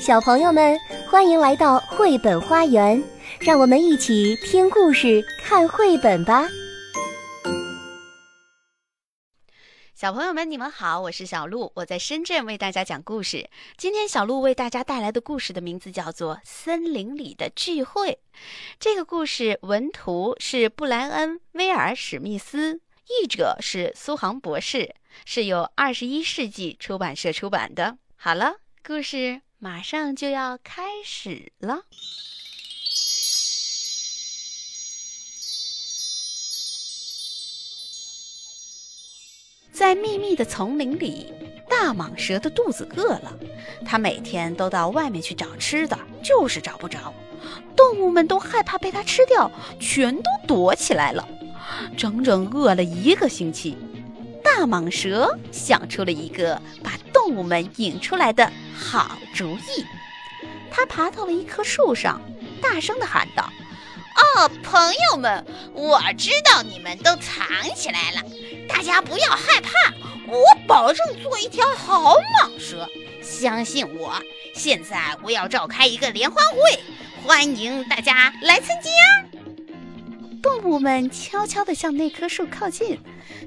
小朋友们，欢迎来到绘本花园，让我们一起听故事、看绘本吧。小朋友们，你们好，我是小鹿，我在深圳为大家讲故事。今天小鹿为大家带来的故事的名字叫做《森林里的聚会》。这个故事文图是布莱恩·威尔·史密斯，译者是苏杭博士，是由二十一世纪出版社出版的。好了，故事。马上就要开始了。在密密的丛林里，大蟒蛇的肚子饿了，它每天都到外面去找吃的，就是找不着。动物们都害怕被它吃掉，全都躲起来了，整整饿了一个星期。大蟒蛇想出了一个把动物们引出来的好主意，它爬到了一棵树上，大声地喊道：“哦，朋友们，我知道你们都藏起来了，大家不要害怕，我保证做一条好蟒蛇，相信我。现在我要召开一个联欢会，欢迎大家来参加。”动物们悄悄地向那棵树靠近。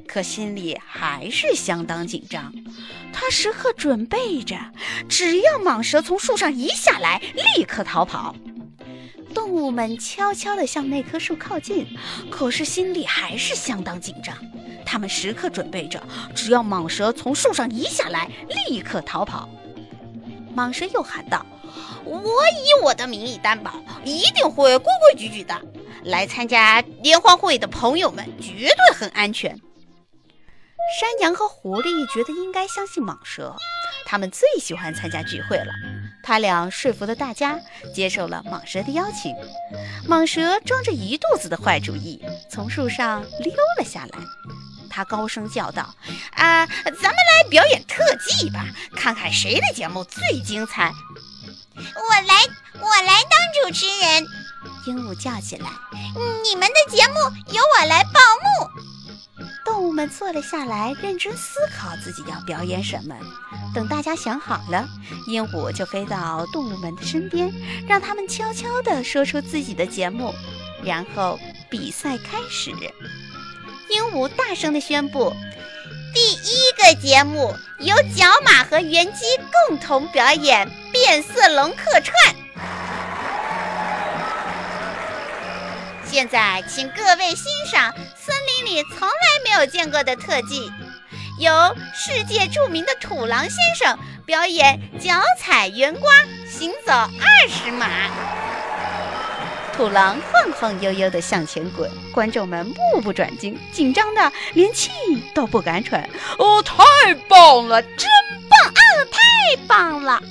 可心里还是相当紧张，他时刻准备着，只要蟒蛇从树上一下来，立刻逃跑。动物们悄悄地向那棵树靠近，可是心里还是相当紧张。他们时刻准备着，只要蟒蛇从树上一下来，立刻逃跑。蟒蛇又喊道：“我以我的名义担保，一定会规规矩矩的。来参加联欢会的朋友们，绝对很安全。”山羊和狐狸觉得应该相信蟒蛇，他们最喜欢参加聚会了。他俩说服了大家，接受了蟒蛇的邀请。蟒蛇装着一肚子的坏主意，从树上溜了下来。他高声叫道：“啊，咱们来表演特技吧，看看谁的节目最精彩！”我来，我来当主持人。鹦鹉叫起来：“你们的节目由我来报幕。”动物们坐了下来，认真思考自己要表演什么。等大家想好了，鹦鹉就飞到动物们的身边，让他们悄悄地说出自己的节目。然后比赛开始。鹦鹉大声地宣布：“第一个节目由角马和原鸡共同表演《变色龙客串》。现在，请各位欣赏。”森林里从来没有见过的特技，由世界著名的土狼先生表演脚踩圆瓜行走二十码。土狼晃晃悠悠地向前滚，观众们目不转睛，紧张的连气都不敢喘。哦，太棒了，真棒啊，太棒了！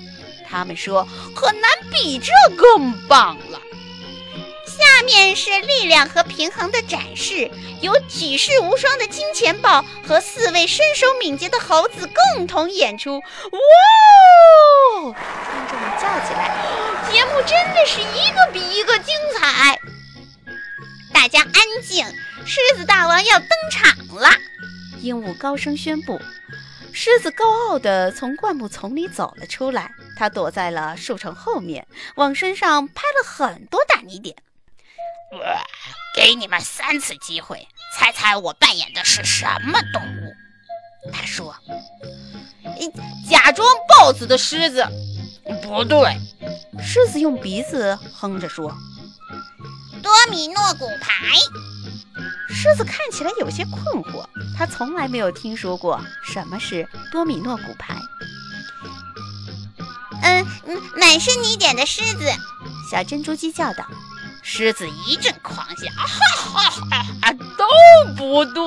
他们说，很难比这更棒了。下面是力量和平衡的展示，由举世无双的金钱豹和四位身手敏捷的猴子共同演出。哇！观众们叫起来，节目真的是一个比一个精彩。大家安静，狮子大王要登场了。鹦鹉高声宣布。狮子高傲地从灌木丛里走了出来，它躲在了树丛后面，往身上拍了很多大泥点。我给你们三次机会，猜猜我扮演的是什么动物？他说：“假装豹子的狮子，不对。”狮子用鼻子哼着说：“多米诺骨牌。”狮子看起来有些困惑，他从来没有听说过什么是多米诺骨牌。嗯，满是泥点的狮子，小珍珠鸡叫道。狮子一阵狂笑，哈哈哈哈！都不对，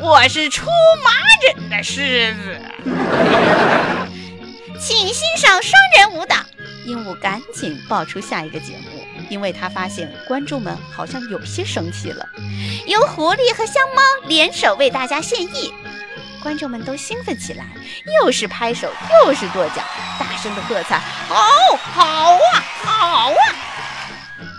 我是出麻疹的狮子。请欣赏双人舞蹈。鹦鹉赶紧报出下一个节目，因为他发现观众们好像有些生气了。由狐狸和香猫联手为大家献艺，观众们都兴奋起来，又是拍手又是跺脚，大声的喝彩：“好，好啊，好啊！”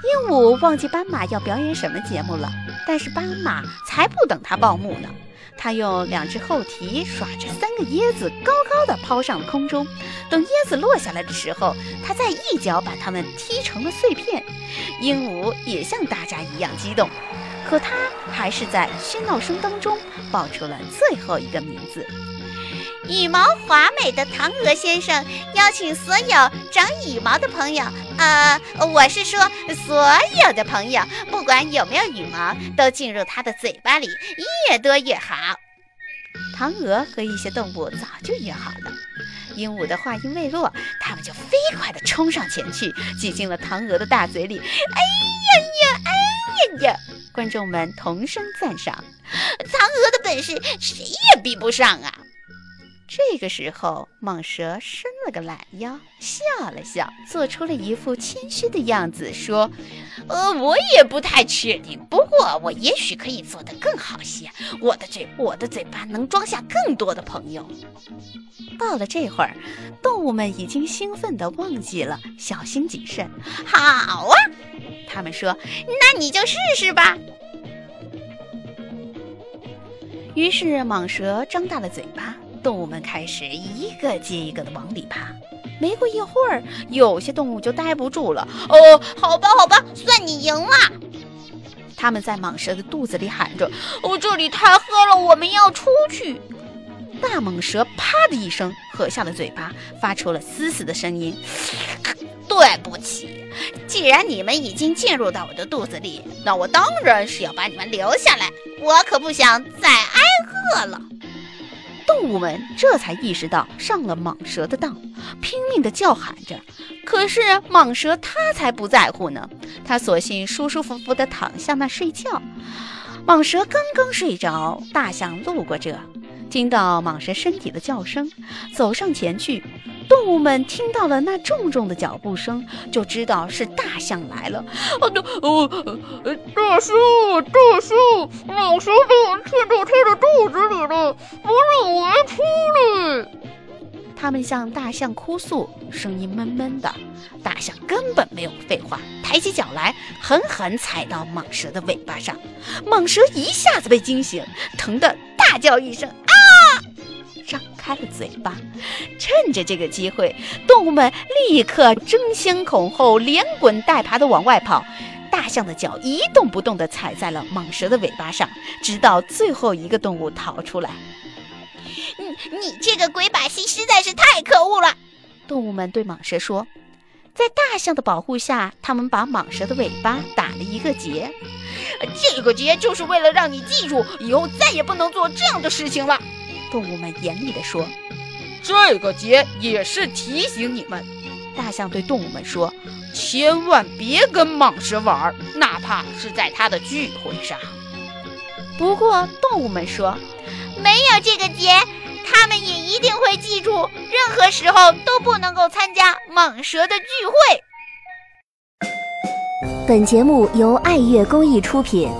鹦鹉忘记斑马要表演什么节目了，但是斑马才不等它报幕呢。它用两只后蹄耍着三个椰子，高高的抛上了空中。等椰子落下来的时候，它再一脚把它们踢成了碎片。鹦鹉也像大家一样激动，可它还是在喧闹声当中报出了最后一个名字。羽毛华美的唐娥先生邀请所有长羽毛的朋友，呃，我是说所有的朋友，不管有没有羽毛，都进入他的嘴巴里，越多越好。唐娥和一些动物早就约好了。鹦鹉的话音未落，它们就飞快地冲上前去，挤进了唐娥的大嘴里。哎呀呀，哎呀呀！观众们同声赞赏：唐娥的本事谁也比不上啊！这个时候，蟒蛇伸了个懒腰，笑了笑，做出了一副谦虚的样子，说：“呃，我也不太确定，不过我也许可以做得更好些。我的嘴，我的嘴巴能装下更多的朋友。”到了这会儿，动物们已经兴奋地忘记了小心谨慎。好啊，他们说：“那你就试试吧。”于是，蟒蛇张大了嘴巴。动物们开始一个接一个的往里爬，没过一会儿，有些动物就待不住了。哦，好吧，好吧，算你赢了。他们在蟒蛇的肚子里喊着：“哦，这里太黑了，我们要出去。”大蟒蛇啪的一声合下了嘴巴，发出了嘶嘶的声音：“对不起，既然你们已经进入到我的肚子里，那我当然是要把你们留下来。我可不想再挨饿了。”动物们这才意识到上了蟒蛇的当，拼命地叫喊着。可是蟒蛇它才不在乎呢，它索性舒舒服服地躺下那睡觉。蟒蛇刚刚睡着，大象路过这。听到蟒蛇身体的叫声，走上前去。动物们听到了那重重的脚步声，就知道是大象来了。哦，哦，大象，大象，蟒蛇把我嵌到它的肚子里了，不让我出来。他们向大象哭诉，声音闷闷的。大象根本没有废话，抬起脚来，狠狠踩到蟒蛇的尾巴上。蟒蛇一下子被惊醒，疼得大叫一声。张开了嘴巴，趁着这个机会，动物们立刻争先恐后、连滚带爬地往外跑。大象的脚一动不动地踩在了蟒蛇的尾巴上，直到最后一个动物逃出来。你你这个鬼把戏实在是太可恶了！动物们对蟒蛇说。在大象的保护下，他们把蟒蛇的尾巴打了一个结。这个结就是为了让你记住，以后再也不能做这样的事情了。动物们严厉地说：“这个节也是提醒你们。”大象对动物们说：“千万别跟蟒蛇玩，哪怕是在它的聚会上。”不过，动物们说：“没有这个节，他们也一定会记住，任何时候都不能够参加蟒蛇的聚会。”本节目由爱乐公益出品。